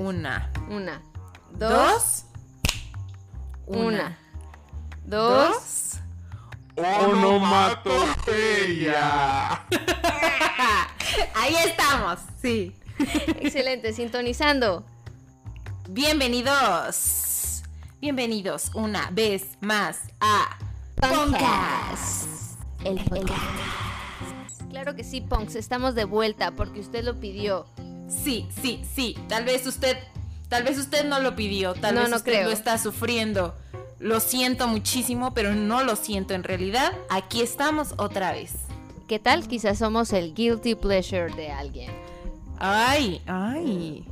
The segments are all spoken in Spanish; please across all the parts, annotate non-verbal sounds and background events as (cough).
Una. Una. Dos. Dos. Una. Dos. Onomatopeya. (laughs) Ahí estamos. Sí. Excelente, sintonizando. Bienvenidos. Bienvenidos una vez más a Podcast. El podcast. Claro que sí, Punks, estamos de vuelta porque usted lo pidió. Sí, sí, sí. Tal vez usted, tal vez usted no lo pidió, tal No, vez no usted creo. lo está sufriendo. Lo siento muchísimo, pero no lo siento en realidad. Aquí estamos otra vez. ¿Qué tal? Quizás somos el guilty pleasure de alguien. Ay, ay.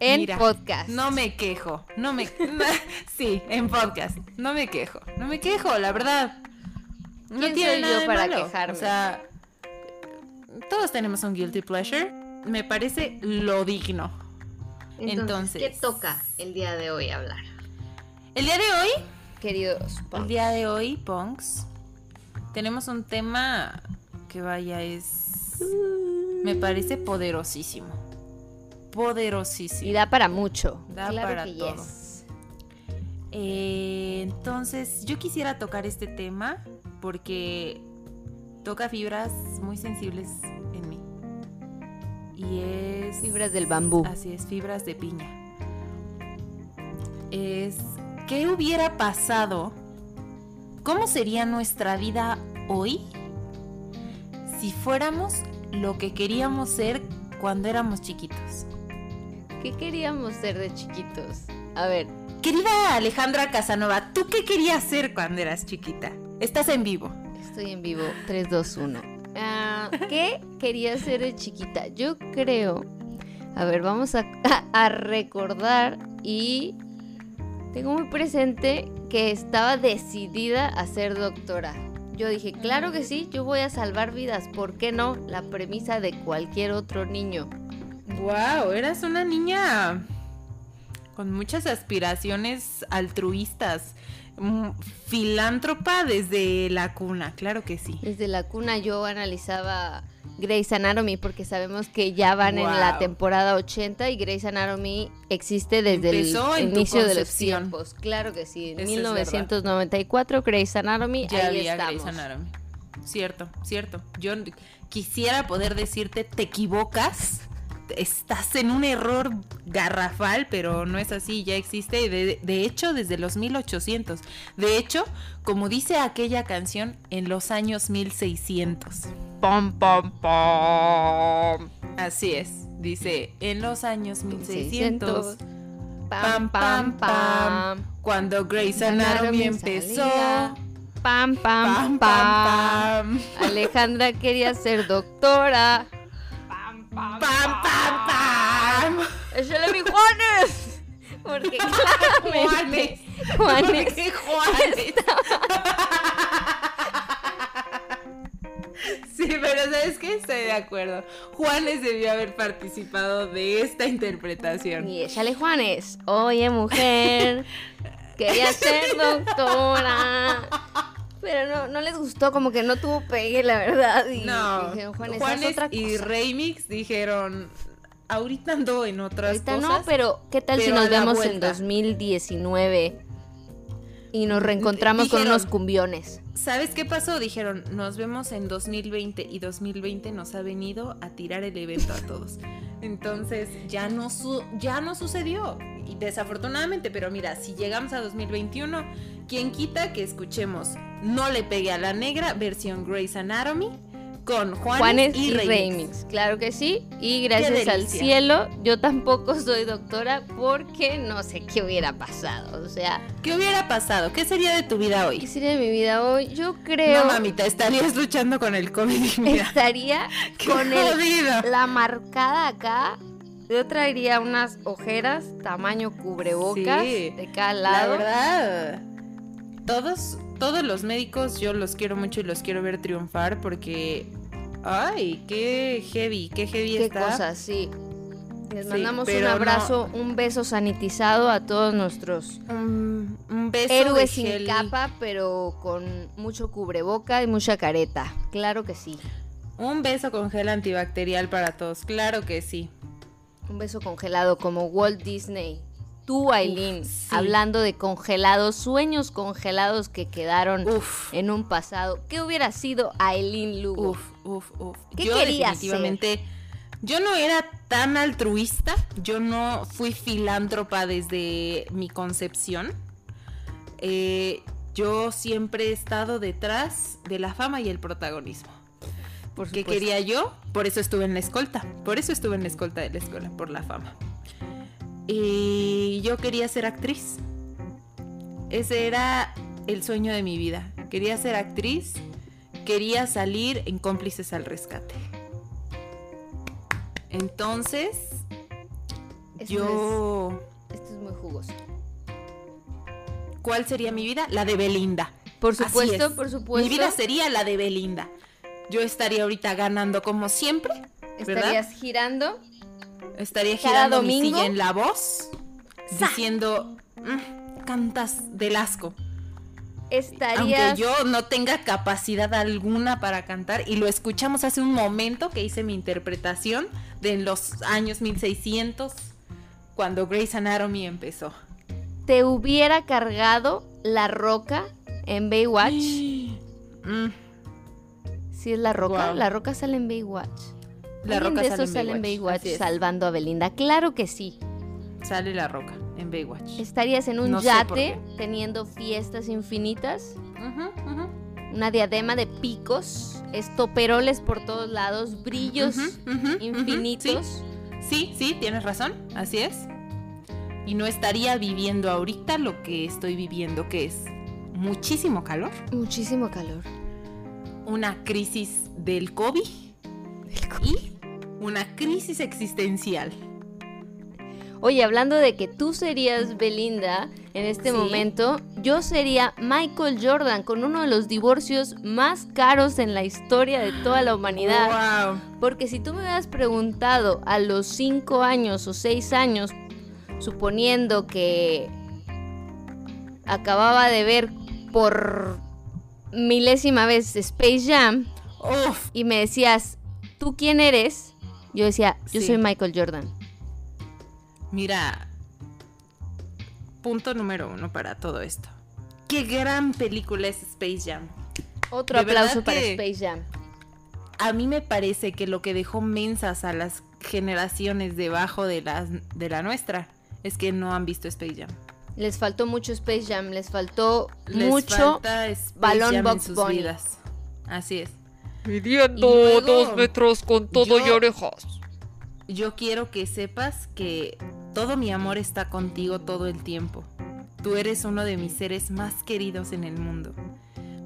En Mira, podcast. No me quejo, no me... (laughs) sí, en podcast. No me quejo, no me quejo, la verdad. No ¿Quién tiene soy nada yo de para malo. quejarme? O sea, todos tenemos un guilty pleasure. Me parece lo digno. Entonces- ¿qué toca el día de hoy hablar? El día de hoy, Queridos el Punks. día de hoy, Punks, tenemos un tema que vaya es... Me parece poderosísimo. Poderosísimo. Y da para mucho. Da claro para que todo. yes. Eh, entonces, yo quisiera tocar este tema porque toca fibras muy sensibles en mí. Y es... Fibras del bambú. Así es, fibras de piña. Es... ¿Qué hubiera pasado? ¿Cómo sería nuestra vida hoy si fuéramos lo que queríamos ser cuando éramos chiquitos? ¿Qué queríamos ser de chiquitos? A ver, Querida Alejandra Casanova, ¿tú qué querías ser cuando eras chiquita? Estás en vivo. estoy en vivo. 3, 2, 1. Ah, (laughs) ¿Qué quería ser de chiquita? Yo creo. A ver, vamos a, (laughs) a recordar y tengo muy presente que estaba decidida a ser doctora. Yo dije, claro que sí, yo voy a salvar vidas. ¿Por qué no? La premisa de cualquier otro niño. Wow, eras una niña con muchas aspiraciones altruistas, filántropa desde la cuna, claro que sí. Desde la cuna yo analizaba Grey's Anatomy porque sabemos que ya van en la temporada 80 y Grey's Anatomy existe desde Empezó el inicio de los tiempos. Claro que sí, en Eso es 1994 Grey's Anatomy, Ya ahí había estamos. Grey's Anatomy. Cierto, cierto. Yo quisiera poder decirte, te equivocas, estás en un error garrafal, pero no es así, ya existe, y de, de hecho, desde los 1800. De hecho, como dice aquella canción, en los años 1600. Pom, pom, pom. Así es, dice, en los años 1600. 1600. Pam, pam, pam. Cuando Grey's Anatomy empezó. pam, pam, pam, pam. Alejandra quería ser doctora. Pam, pam, Pam, pam, pam. ¡Échale mi Juanes! Porque (laughs) claramente Juanes ¿Por qué Juanes? Sí, pero ¿sabes qué? Estoy de acuerdo. Juanes debió haber participado de esta interpretación. Y échale Juanes. Oye, mujer, quería ser doctora. Pero no, no les gustó, como que no tuvo pegue, la verdad. Y No, dijeron, Juanes, Juanes otra y cosa". Remix dijeron, ahorita ando en otras Ahorita cosas. no, pero ¿qué tal si pero nos vemos en vuelta. 2019 y nos reencontramos con unos cumbiones? ¿Sabes qué pasó? Dijeron, nos vemos en 2020 y 2020 nos ha venido a tirar el evento a todos. Entonces ya no, su- ya no sucedió. Y desafortunadamente, pero mira, si llegamos a 2021, ¿quién quita que escuchemos No le pegue a la negra, versión Grey's Anatomy, con Juanes, Juanes y, y, Remix? Remix. Claro que sí. Y gracias al cielo, yo tampoco soy doctora porque no sé qué hubiera pasado. O sea, ¿Qué hubiera pasado? ¿Qué sería de tu vida ¿qué hoy? sería de mi vida hoy? Yo creo No, mamita, estarías luchando con el COVID y mira, estaría (laughs) qué con el, la marcada acá. Yo traería unas ojeras tamaño cubrebocas Sí, de cada La lado. verdad, todos, todos los médicos yo los quiero mucho y los quiero ver triunfar porque, ay, qué heavy, qué heavy Qué está. cosas, sí. Les Sí, mandamos un no- abrazo, un beso sanitizado a todos nuestros Un, un beso héroes sin gel. capa, pero con mucho cubreboca y mucha careta. Claro que sí. Un beso con gel antibacterial para todos, claro que sí. Un beso congelado como Walt Disney. Tú, Aileen, sí. hablando de congelados, sueños congelados que quedaron Uf. en un pasado. ¿Qué hubiera sido Aileen Lugo? Uf, uf, uf. ¿Qué yo definitivamente, yo no era tan altruista, yo no fui filántropa desde mi concepción. Eh, yo siempre he estado detrás de la fama y el protagonismo. Por ¿Qué supuesto. quería yo? Por eso estuve en la escolta. Por eso estuve en la escolta de la escuela, por la fama. Y yo quería ser actriz. Ese era el sueño de mi vida. Quería ser actriz. Quería salir en cómplices al rescate. Entonces, Esto yo... es- esto es muy jugoso. ¿Cuál sería mi vida? La de Belinda. Por supuesto, es. por supuesto. Mi vida sería la de Belinda. Yo estaría ahorita ganando como siempre. ¿verdad? Estarías girando. Estaría Cada girando mi domingo. silla en la voz. Diciendo, "Mm, cantas del asco. Aunque yo no tenga capacidad alguna para cantar, y lo escuchamos hace un momento que hice mi interpretación de los años 1600, cuando Grey's Anatomy empezó. te hubiera cargado la roca en Baywatch. (gasps) Mm, Si es la roca, la roca sale en Baywatch. la ¿Alguien roca de sale en sale en Baywatch, Baywatch salvando a Belinda. Claro que sí. Sale la roca en Baywatch. Estarías en un No yate teniendo fiestas infinitas, una diadema de picos, estoperoles por todos lados, brillos infinitos. Sí, sí, tienes razón, así es. Y no estaría viviendo ahorita lo que estoy viviendo, que es muchísimo calor, Muchísimo calor. una crisis del COVID y una crisis existencial. Oye, hablando de que tú serías Belinda en este Sí. momento, yo sería Michael Jordan con uno de los divorcios más caros en la historia de toda la humanidad. Wow. Porque si tú me hubieras preguntado a los 5 años o 6 años, suponiendo que acababa de ver por milésima vez Space Jam Uf, y me decías, ¿tú quién eres? Yo decía, yo Sí. soy Michael Jordan. Mira, punto número uno para todo esto. Qué gran película es Space Jam. Otro De aplauso para Space Jam. A mí me parece que lo que dejó mensas a las generaciones debajo de, las, de la nuestra es que no han visto Space Jam. Les faltó mucho Space Jam, les faltó Les mucho balón Jam en sus Bunny. vidas. Así es. Midiendo Y luego, dos metros con todo y yo- orejas. Yo quiero que sepas que todo mi amor está contigo todo el tiempo. Tú eres uno de mis seres más queridos en el mundo.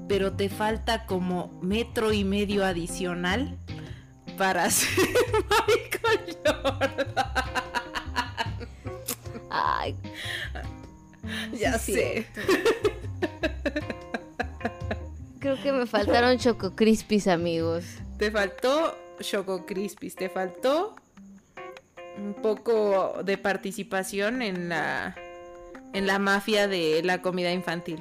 Pero te falta como metro y medio adicional para (laughs) ser Michael Jordan. Ay, Ya Sí, sé. creo que me faltaron Choco Crispies, amigos. Te faltó Choco Crispies, te faltó un poco de participación en la en la mafia de la comida infantil.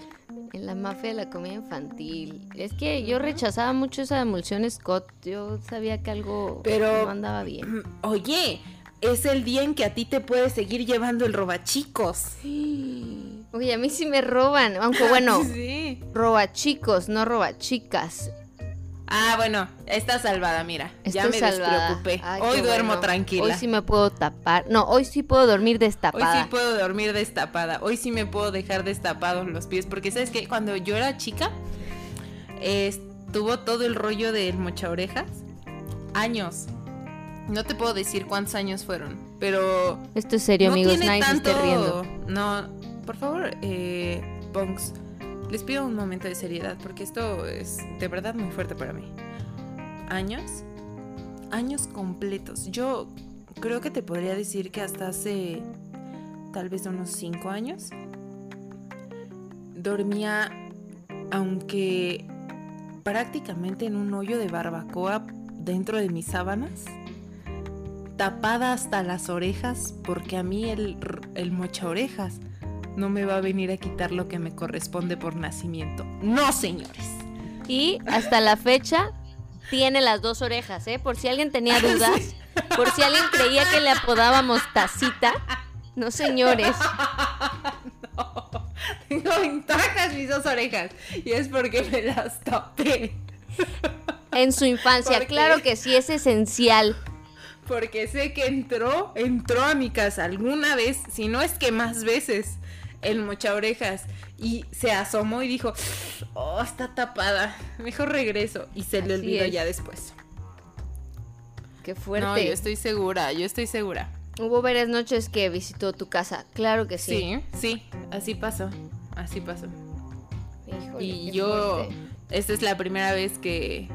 En la mafia de la comida infantil. Es que yo rechazaba mucho esa emulsión Scott. Yo sabía que algo Pero- no andaba bien. (clears throat) Oye, es el día en que a ti te puedes seguir llevando el robachicos. Oye, a mí sí me roban. Aunque (laughs) bueno, Sí. roba chicos, no roba chicas. Ah, bueno, está salvada, mira. ya me salvada. despreocupé. Ay, Hoy duermo bueno. tranquila. Hoy sí me puedo tapar. No, hoy sí puedo dormir Hoy destapada. sí puedo dormir destapada. Hoy sí me puedo dejar destapados los pies. Porque, ¿sabes qué? Cuando yo era chica, eh, estuvo todo el rollo del mocha orejas. Años. No te puedo decir cuántos años fueron. Pero. Esto es serio, no amigos. tiene Nadie se esté tanto- riendo. No, por favor, eh, Punks. Les pido un momento de seriedad. Porque esto es de verdad muy fuerte para mí. Años. Años completos. Yo creo que te podría decir que hasta hace tal vez unos 5 años dormía, aunque prácticamente en un hoyo de barbacoa dentro de mis sábanas, tapada hasta las orejas, porque a mí el, el mocha orejas no me va a venir a quitar lo que me corresponde por nacimiento. No, señores. Y hasta la fecha, tiene las dos orejas, ¿eh? Por si alguien tenía (laughs) dudas, por si alguien creía que le apodábamos tacita. No, señores. (laughs) Tengo intactas mis dos orejas. Y es porque me las tapé. En su infancia, claro que sí, es esencial. Porque sé que entró, entró a mi casa alguna vez, si no es que más veces, el mocha orejas. Y se asomó y dijo, oh, está tapada. Mejor regreso. Y se le olvidó es. ya después. Qué fuerte. No, yo estoy segura, yo estoy segura. Hubo varias noches que visitó tu casa, claro que sí. Sí, sí, así pasó. Así pasó. Híjole, Y yo, fuerte. esta es la primera vez que,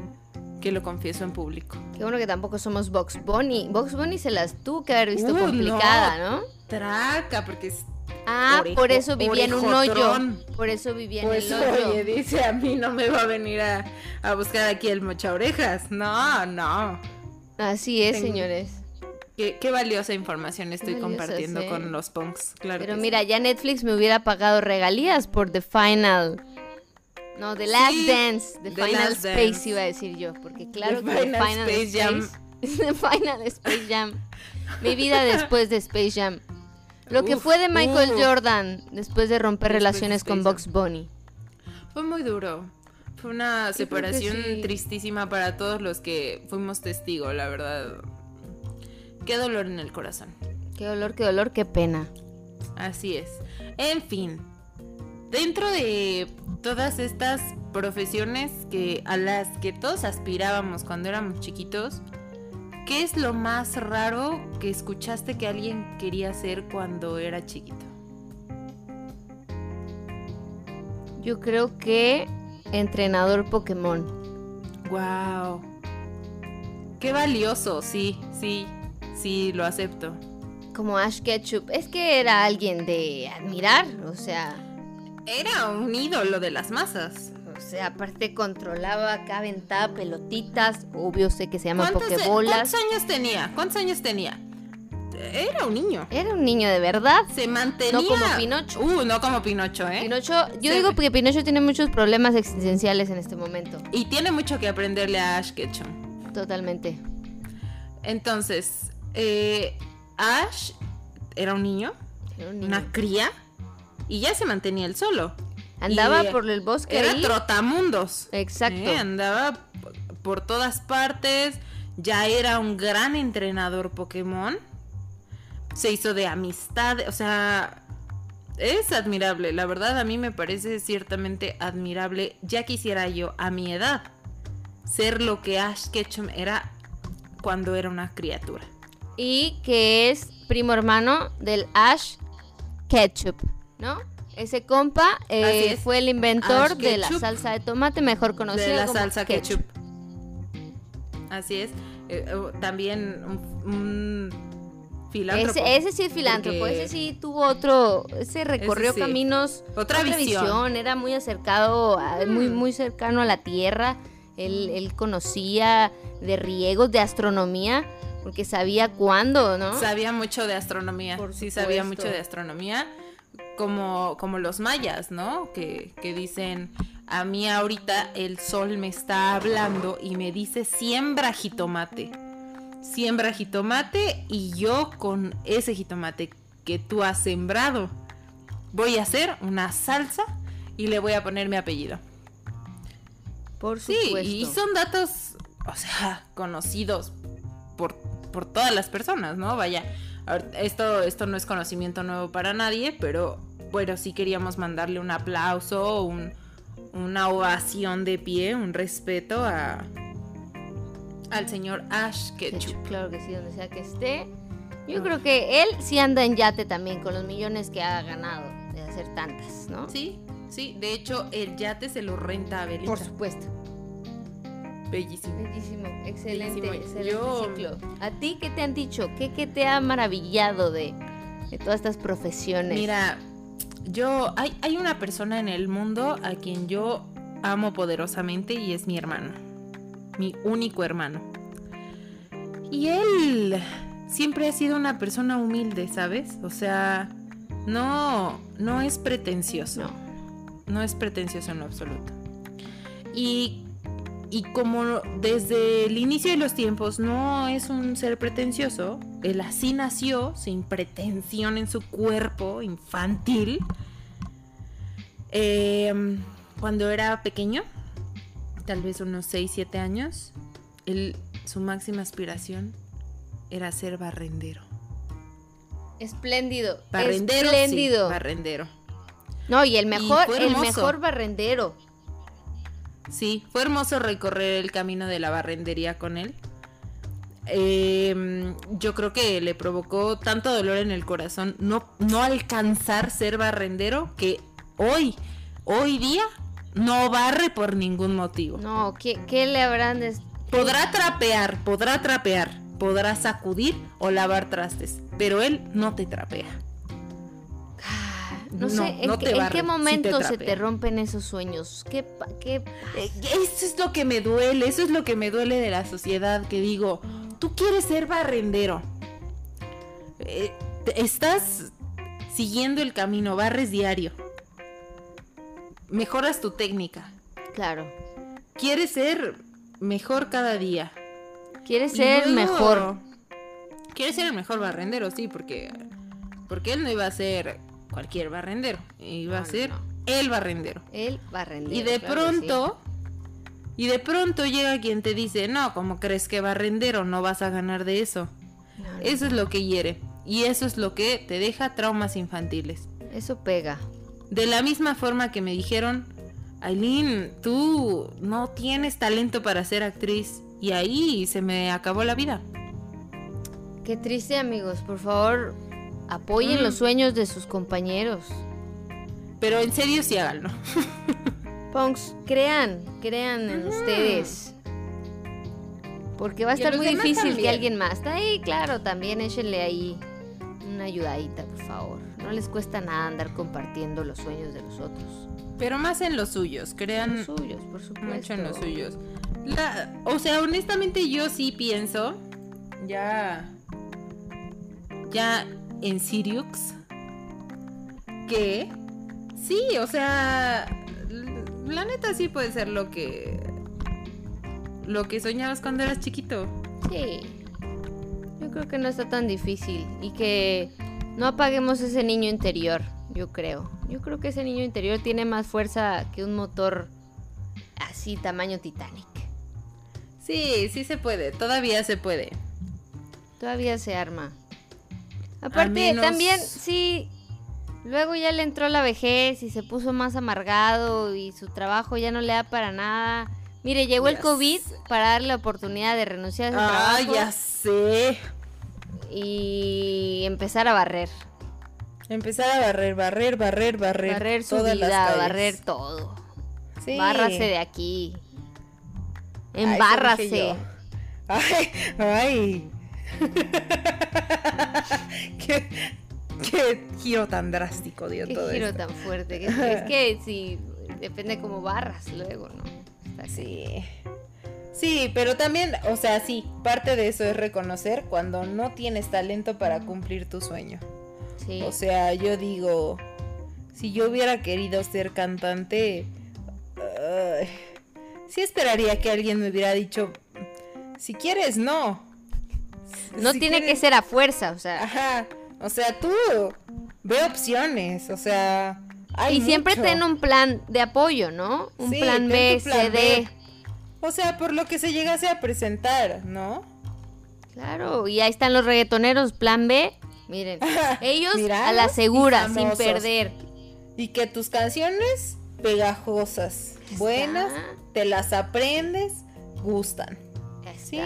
que lo confieso en público. Qué bueno que tampoco somos Box Bunny. Box Bunny se las tuvo que haber visto Uh, complicada, ¿no? Traca, porque es Ah, Orejo- por eso vivía en un hoyo. Por eso vivía en Pues el hoyo. oye, dice a mí no me va a venir a, a buscar aquí el mocha orejas. No, no. Así es, Tengo- señores. Qué, qué valiosa información estoy Valiosas, compartiendo ¿eh? con los punks. Claro. Pero mira, ya Netflix me hubiera pagado regalías por The Final. No, The Last Sí, Dance. The, The Final Space Dance. iba a decir yo. Porque claro The que The Final Final Space Space. (laughs) The Final Space Jam. Mi vida después de Space Jam. Lo que Uf, fue de Michael. Jordan después de romper Después relaciones con Box Bunny. Fue muy duro. Fue una Yo separación sí. tristísima para todos los que fuimos testigos, la verdad. Qué dolor en el corazón. Qué dolor, qué dolor, qué pena. Así es. En fin, dentro de todas estas profesiones que a las que todos aspirábamos cuando éramos chiquitos, ¿qué es lo más raro que escuchaste que alguien quería hacer cuando era chiquito? Yo creo que entrenador Pokémon. Wow. Qué valioso, sí, sí, sí, lo acepto. Como Ash Ketchum. Es que era alguien de admirar. O sea, Era un ídolo de las masas. O sea, aparte controlaba acá, aventaba pelotitas. Obvio sé que se llama ¿Cuántos, Pokébolas. ¿Cuántos años tenía? ¿Cuántos años tenía? Era un niño. Era un niño de verdad. Se mantenía. No como Pinocho. Uh, no como Pinocho, ¿eh? Pinocho, yo Se- digo que Pinocho tiene muchos problemas existenciales en este momento. Y tiene mucho que aprenderle a Ash Ketchum. Totalmente. Entonces, eh, Ash era un niño, Era un niño. una cría, y ya se mantenía él solo. Andaba y, por el bosque Era ahí. trotamundos. Exacto. ¿eh? Andaba por todas partes. Ya era un gran entrenador Pokémon. Se hizo de amistad. O sea, es admirable. La verdad, a mí me parece ciertamente admirable. Ya quisiera yo, a mi edad, ser lo que Ash Ketchum era cuando era una criatura. Y que es primo hermano del Ash Ketchup, ¿no? Ese compa eh, fue el inventor Ash de la salsa de tomate, mejor conocido de la como salsa ketchup. Así es. Eh, eh, también un, un filántropo. Ese, ese sí es filántropo, ese sí tuvo otro, ese recorrió sí. caminos, Otra visión. era muy acercado, a- muy, Mm. muy cercano a la tierra, él, él conocía de riegos, de astronomía, porque sabía cuándo, ¿no? Sabía mucho de astronomía. Por sí, sabía mucho de astronomía. Como, como los mayas, ¿no? Que, que dicen, a mí ahorita el sol me está hablando y me dice, siembra jitomate. Siembra jitomate y yo con ese jitomate que tú has sembrado voy a hacer una salsa y le voy a poner mi apellido. Por Sí, supuesto. y son datos, o sea, conocidos por, por todas las personas, ¿no? Vaya, esto, esto no es conocimiento nuevo para nadie, pero bueno, sí queríamos mandarle un aplauso, un- una ovación de pie, un respeto a al señor Ash Ketchum. Ketchup, claro que sí, donde sea que esté. Yo creo que él sí anda en yate también con los millones que ha ganado de hacer tantas, ¿no? Sí, sí, de hecho el yate se lo renta a Belinda. Por supuesto. Bellísimo. Bellísimo, excelente, Bellísimo. excelente Yo- ciclo. ¿A ti qué te han dicho? ¿Qué, qué te ha maravillado de, de todas estas profesiones? Mira, yo hay, hay una persona en el mundo a quien yo amo poderosamente y es mi hermano, mi único hermano. Y él siempre ha sido una persona humilde, ¿sabes? O sea, no, no es pretencioso. No. No es pretencioso en lo absoluto. Y, y como desde el inicio de los tiempos no es un ser pretencioso, él así nació, sin pretensión en su cuerpo infantil. Eh, cuando era pequeño, tal vez unos 6, 7 años, él, su máxima aspiración era ser barrendero. Espléndido. Barrendero, Espléndido. sí, barrendero. no, y el mejor, fue el mejor barrendero. Sí, fue hermoso recorrer el camino de la barrendería con él. Eh, yo creo que le provocó tanto dolor en el corazón no, no alcanzar ser barrendero que hoy, hoy día, no barre por ningún motivo. No, ¿qué, qué le habrán des- Podrá trapear, podrá trapear, podrá sacudir o lavar trastes, pero él no te trapea. Ah, No, No, sé, ¿en, no qué, en te momento se te rompen esos sueños? ¿Qué, qué Eh, Eso es lo que me duele, eso es lo que me duele de la sociedad, que digo, tú quieres ser barrendero. Eh, estás siguiendo el camino, barres diario. Mejoras tu técnica. Claro. Quieres ser mejor cada día. Quieres ser luego- mejor. Quieres ser el mejor barrendero, sí, porque porque él no iba a ser cualquier barrendero, iba No, a ser no. el barrendero. El barrendero. Y de claro sí. Y de pronto llega quien te dice, no, como crees que barrendero no vas a ganar de eso. No, no, Eso es lo que hiere. Y eso es lo que te deja traumas infantiles. Eso pega. De la misma forma que me dijeron, Aileen, tú no tienes talento para ser actriz. Y ahí se me acabó la vida. Qué triste, amigos. Por favor, apoyen Mm. los sueños de sus compañeros. Pero en serio sí háganlo. (laughs) Punks, crean, crean en ustedes. Porque va a estar muy difícil que también. alguien más. Ahí, claro, también échenle ahí una ayudadita, por favor. No les cuesta nada andar compartiendo los sueños de los otros. Pero más en los suyos, crean Los suyos, por supuesto. mucho en los suyos. La- o sea, honestamente yo sí pienso, ya, ya en Sirius, que sí, o sea, la neta sí puede ser lo que, lo que soñabas cuando eras chiquito. Sí. Yo creo que no está tan difícil y que no apaguemos ese niño interior, yo creo. Yo creo que ese niño interior tiene más fuerza que un motor así tamaño Titanic. Sí, sí se puede, todavía se puede. Todavía se arma. Aparte, menos- también, sí, luego ya le entró la vejez y se puso más amargado y su trabajo ya no le da para nada. Mire, llegó el COVID sé. para darle la oportunidad de renunciar a su Ah, trabajo ya sé. y empezar a barrer. Empezar a barrer, barrer, barrer, barrer. Barrer su todas las vida, calles. barrer todo. Sí. Bárrase de aquí. Ay, Embárrase. yo. Ay, ay. (laughs) (laughs) qué, (laughs) qué giro tan drástico dio Qué todo giro esto. tan fuerte. que- (laughs) Es que sí, depende cómo barras luego, ¿no? Está Sí. Sí, pero también, o sea, sí, parte de eso es reconocer cuando no tienes talento para cumplir tu sueño. Sí. O sea, yo digo, si yo hubiera querido ser cantante, sí esperaría que alguien me hubiera dicho, si quieres, no. no Si tiene que ser a fuerza, o sea. Ajá, o sea, tú ve opciones, o sea, hay y siempre mucho. ten un plan de apoyo, ¿no? Un Sí, plan B, plan C, D. O sea, por lo que se llegase a presentar, ¿no? Claro, y ahí están los reggaetoneros, plan B. Miren, (laughs) ellos a la segura, sin perder. Y que tus canciones pegajosas, buenas, te las aprendes, gustan. Sí.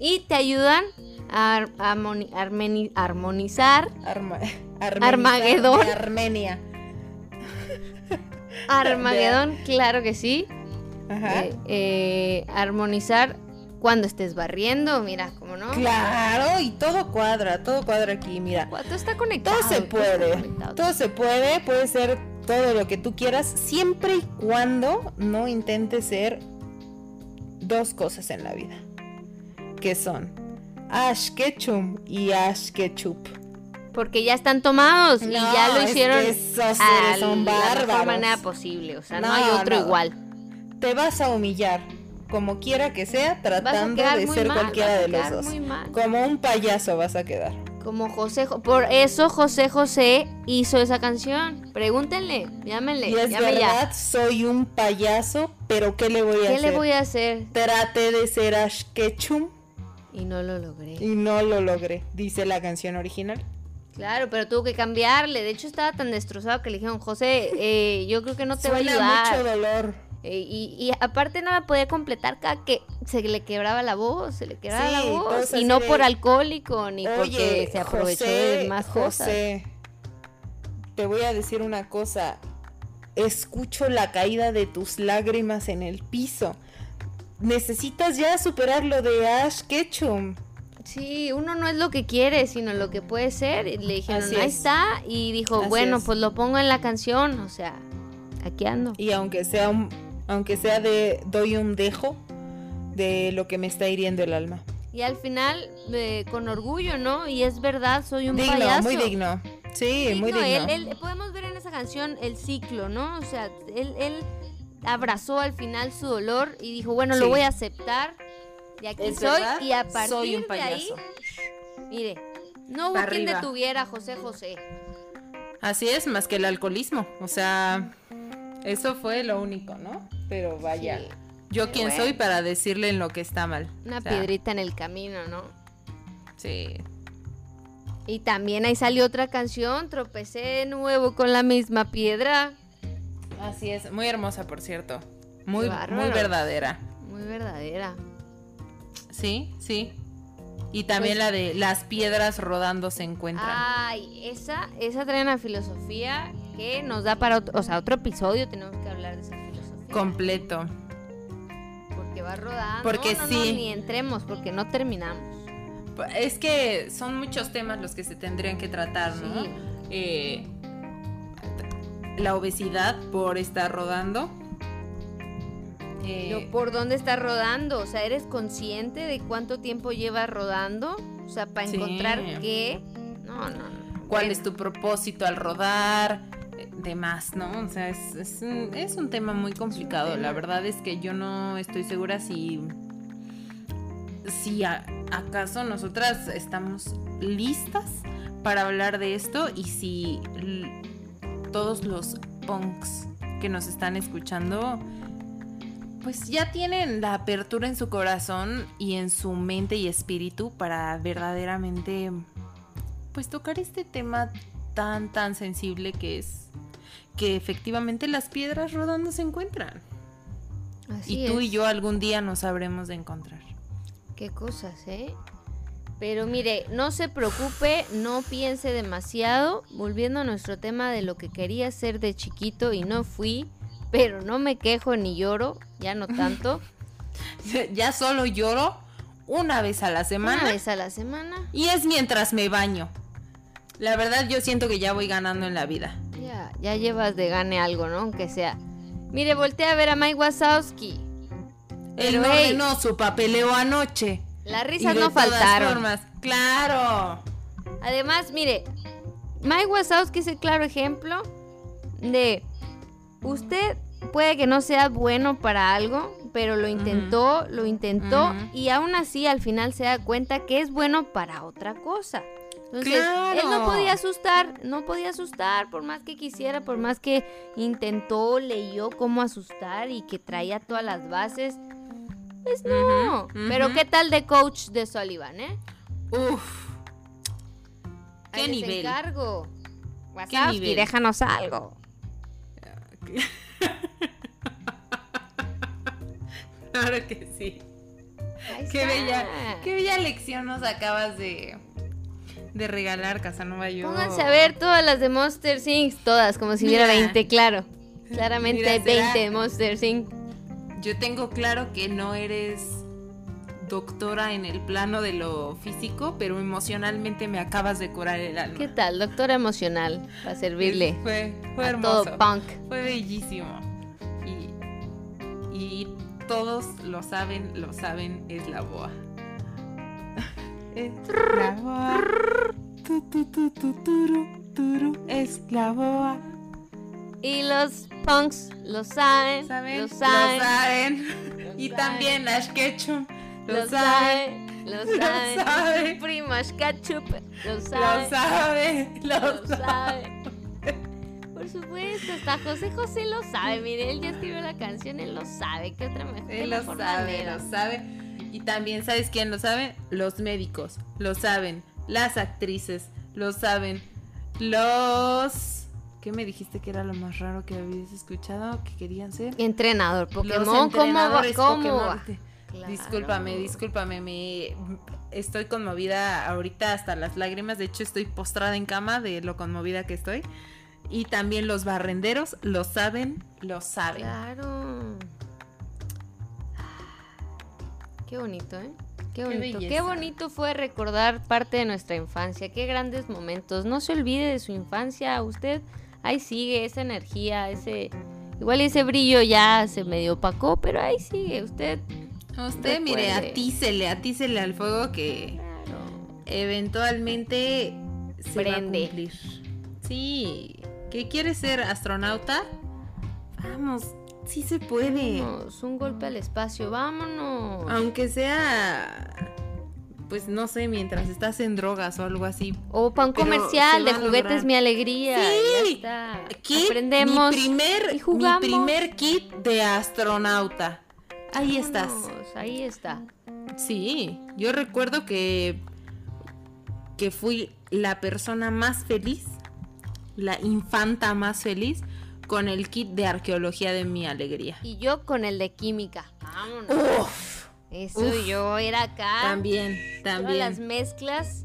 Y te ayudan ar- armeni- armonizar, Arma Armagedón. de Armenia. (laughs) Armagedón, claro que sí. Ajá. Eh, eh, armonizar cuando estés barriendo, mira, ¿cómo no? Claro, y todo cuadra, todo cuadra aquí, mira. Todo está conectado. Todo se puede, conectado. todo se puede, puede ser todo lo que tú quieras, siempre y cuando no intentes ser dos cosas en la vida, que son Ash Ketchum y Ash Ketchup. Porque ya están tomados y ya lo es hicieron que esos a seres son la mejor manera posible. O sea, no, No, hay otro no. igual. Te vas a humillar, como quiera que sea, tratando de ser mal, cualquiera de los dos. Como un payaso vas a quedar. Como José, Jo- por eso José José hizo esa canción. Pregúntenle, llámenle, Y es llame verdad, ya. soy un payaso, pero ¿qué le voy a ¿Qué hacer? le voy a hacer? Traté de ser Ash Ketchum Y no lo logré. y no lo logré, dice la canción original. Claro, pero tuvo que cambiarle. De hecho, estaba tan destrozado que le dijeron, José, eh, yo creo que no te va a ayudar. mucho dolor. Eh, y, y aparte no la podía completar cada que se le quebraba la voz, se le quebraba la voz. Y no de, por alcohólico, ni porque Oye, se aprovechó José, de más cosas. José, te voy a decir una cosa. Escucho la caída de tus lágrimas en el piso. Necesitas ya superar lo de Ash Ketchum. Sí, uno no es lo que quiere, sino lo que puede ser. Y le dijeron, Así ahí es. está. Y dijo, Así bueno, es. pues lo pongo en la canción. O sea, aquí ando. Y aunque sea un, aunque sea de doy un dejo de lo que me está hiriendo el alma. Y al final, eh, con orgullo, ¿no? Y es verdad, soy un digno, payaso. muy digno. Sí, muy Digno, digno. él- él- podemos ver en esa canción el ciclo, ¿no? O sea, él, él abrazó al final su dolor y dijo, bueno, lo voy a aceptar. Y aquí Es soy. verdad, Y a partir soy un de ahí, payaso. mire, no hubo quien detuviera a José José. Así es, más que el alcoholismo. O sea, eso fue lo único, ¿no? Pero vaya. Sí. Yo Pero quién bueno. soy para decirle en lo que está mal. Una O sea, piedrita en el camino, ¿no? Sí. Y también ahí salió otra canción, tropecé de nuevo con la misma piedra. Así es, muy hermosa, por cierto. Muy, muy verdadera. Muy verdadera. Sí, sí. Y también Pues- la de las piedras rodando se encuentran. Ay, esa, esa trae una filosofía que nos da para otro, o sea, otro episodio tenemos que hablar de esa filosofía. Completo. Porque va rodando. Porque no, no, sí. no, ni entremos, porque no terminamos. Es que son muchos temas los que se tendrían que tratar, ¿no? Sí. Eh, la obesidad por estar rodando. Eh, ¿Por dónde está rodando? O sea, ¿eres consciente de cuánto tiempo llevas rodando? O sea, para Sí. encontrar qué. No, no, no. ¿Cuál es tu propósito al rodar? Eh, Demás, ¿no? O sea, es, es un, es un tema muy complicado. La verdad es que yo no estoy segura si. Si a- acaso nosotras estamos listas para hablar de esto y si todos los punks que nos están escuchando pues ya tienen la apertura en su corazón y en su mente y espíritu para verdaderamente pues tocar este tema tan tan sensible que es que efectivamente las piedras rodando se encuentran así y tú y yo algún día nos sabremos de encontrar. Qué cosas, ¿eh? Pero mire, no se preocupe, no piense demasiado. Volviendo a nuestro tema de lo que quería ser de chiquito y no fui, pero no me quejo ni lloro, ya no tanto. (laughs) ya solo lloro una vez a la semana Una vez a la semana. y es mientras me baño. La verdad yo siento que ya voy ganando en la vida. Ya, ya llevas de gane algo, ¿no? Aunque sea. Mire, voltea a ver a Mike Wazowski. Él no hey, ordenó su papeleo anoche. Las Y risas de no todas faltaron. formas, claro. Además, mire, Mike Wazowski es el claro ejemplo de usted puede que no sea bueno para algo, pero lo intentó, lo intentó y aún así al final se da cuenta que es bueno para otra cosa. Entonces, él no podía asustar, no podía asustar, por más que quisiera, por más que intentó, leyó cómo asustar y que traía todas las bases. Pues no. Pero qué tal de coach de Sullivan, ¿eh? Uf. ¿Qué Ahí nivel? encargo. Nivel? déjanos algo. (laughs) Claro que sí. Qué bella, qué bella lección nos acabas de, de regalar, Casanova. Yo... Pónganse a ver todas las de Monster Inc. Todas, como si hubiera Mira. 20, claro. (laughs) Claramente Mira, hay 20 será- de Monster Inc. Yo tengo claro que no eres doctora en el plano de lo físico, pero emocionalmente me acabas de curar el alma. ¿Qué tal? Doctora emocional, para servirle Fue, fue a hermoso. todo punk. Fue bellísimo. Y, y todos lo saben, lo saben, es la boa. es la boa. Tu, tu, tu, tu, turu, turu, es la boa. Y los punks lo saben, ¿Saben? lo saben. Lo saben. Y también Ketchum lo, Lo sabe. sabe, lo Lo sabe. sabe. Mi primo Ash Ketchup lo Lo sabe. sabe. (laughs) Lo, Lo sabe. sabe. Por supuesto, hasta José José lo sabe. Mire, él ya escribió la canción, él lo sabe. ¿Qué otra mejor? Él lo sabe, lo sabe. Y también, ¿sabes quién lo sabe? Los médicos, lo saben. Las actrices, lo saben. Los... ¿Qué me dijiste que era lo más raro que habías escuchado? Que querían ser. Entrenador Pokémon, ¿cómo va? ¿Cómo Pokémon. va? Claro. Discúlpame, discúlpame, me estoy conmovida ahorita hasta las lágrimas, de hecho estoy postrada en cama de lo conmovida que estoy. Y también los barrenderos lo saben, lo saben. Claro. Qué bonito, ¿eh? Qué bonito. Qué, bonito fue recordar parte de nuestra infancia. Qué grandes momentos. No se olvide de su infancia. Usted ahí sigue esa energía, ese... Igual ese brillo ya se medio opacó, pero ahí sigue. Usted... Usted, mire, atícele, atícele al fuego que Claro. eventualmente se Prende. va a cumplir. Sí, ¿que quiere ser astronauta? Vamos, sí se puede. Vámonos, un golpe al espacio. Vámonos. Aunque sea, pues no sé, mientras estás en drogas o algo así. O Pero comercial de juguetes mi alegría. Sí. Ya está. Kit, Aprendemos. mi primer, y jugamos. mi primer kit de astronauta. Ahí estás. Ahí está. Sí, yo recuerdo que que fui la persona más feliz, la infanta más feliz con el kit de arqueología de mi alegría. Y yo con el de química. Vámonos. Uf, Eso uf. yo era acá. también, Todas las también. mezclas.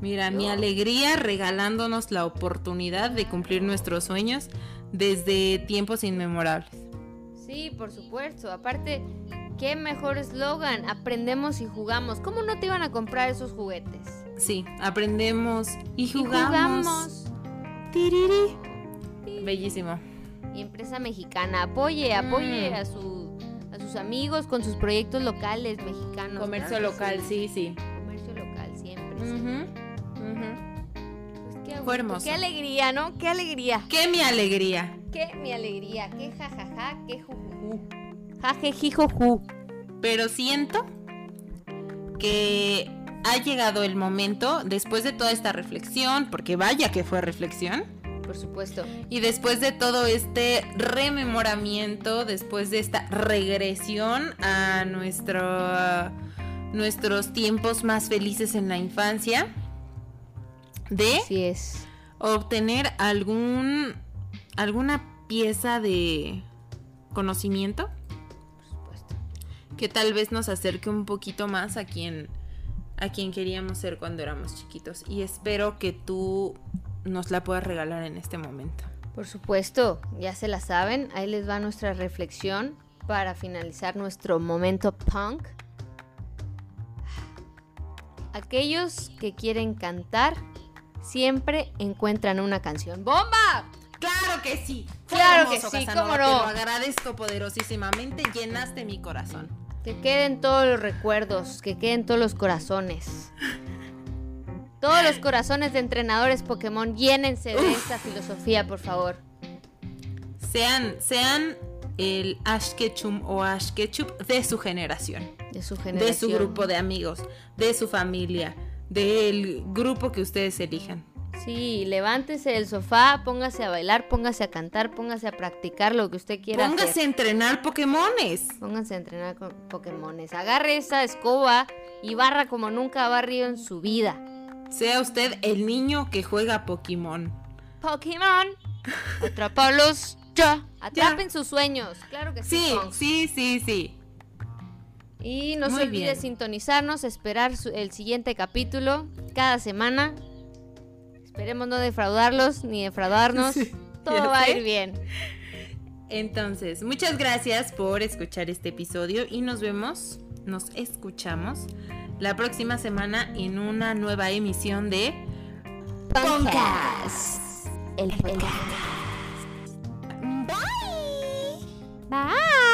Mira, mi alegría regalándonos la oportunidad de cumplir nuestros sueños desde tiempos inmemorables. Sí, por supuesto. Aparte, qué mejor eslogan. Aprendemos y jugamos. ¿Cómo no te iban a comprar esos juguetes? Sí, aprendemos y Y jugamos. jugamos. Tiriri. Bellísimo. Y empresa mexicana, apoye, apoye Mm. a su sus amigos con sus proyectos locales mexicanos. Comercio local, sí, sí. Comercio local siempre. Pues qué, Fue hermoso. Qué alegría, ¿no? Qué alegría. ¡Qué mi alegría! Qué mi alegría. Qué jajaja, qué jujuju. Jajejijoju. Pero siento que ha llegado el momento, después de toda esta reflexión, porque vaya que fue reflexión, Por supuesto. y después de todo este rememoramiento, después de esta regresión a nuestro, nuestros tiempos más felices en la infancia, de Así es. obtener algún alguna pieza de conocimiento que tal vez nos acerque un poquito más a quien a quien queríamos ser cuando éramos chiquitos y espero que tú nos la puedas regalar en este momento. Por supuesto, ya se la saben. Ahí les va nuestra reflexión para finalizar nuestro momento punk. Aquellos que quieren cantar siempre encuentran una canción. ¡Bomba! Claro que sí. Claro que sí, Casanova, cómo no. Te lo agradezco poderosísimamente, llenaste mi corazón. Que queden todos los recuerdos, que queden todos los corazones. Todos los corazones de entrenadores Pokémon, llénense de esta filosofía, por favor. Sean sean el Ash Ketchum o Ash Ketchup de su generación. De su de generación. su grupo de amigos, de su familia, del grupo que ustedes elijan. Sí, levántese del sofá, póngase a bailar, póngase a cantar, póngase a practicar lo que usted quiera Póngase hacer. a entrenar Pokémones. Pónganse a entrenar Pokémones. Agarre esa escoba y barra como nunca ha barrido en su vida. Sea usted el niño que juega Pokémon. Pokémon, atrápalos ya. Atrapen sus sueños, claro que sí. Sí, sí, sí, sí. Y no Muy se olvide bien. sintonizarnos, esperar su- el siguiente capítulo cada semana. Esperemos no defraudarlos ni defraudarnos. Sí, Todo va a ir bien. Entonces, muchas gracias por escuchar este episodio y nos vemos, nos escuchamos la próxima semana en una nueva emisión de Podcast. El podcast. Bye. Bye.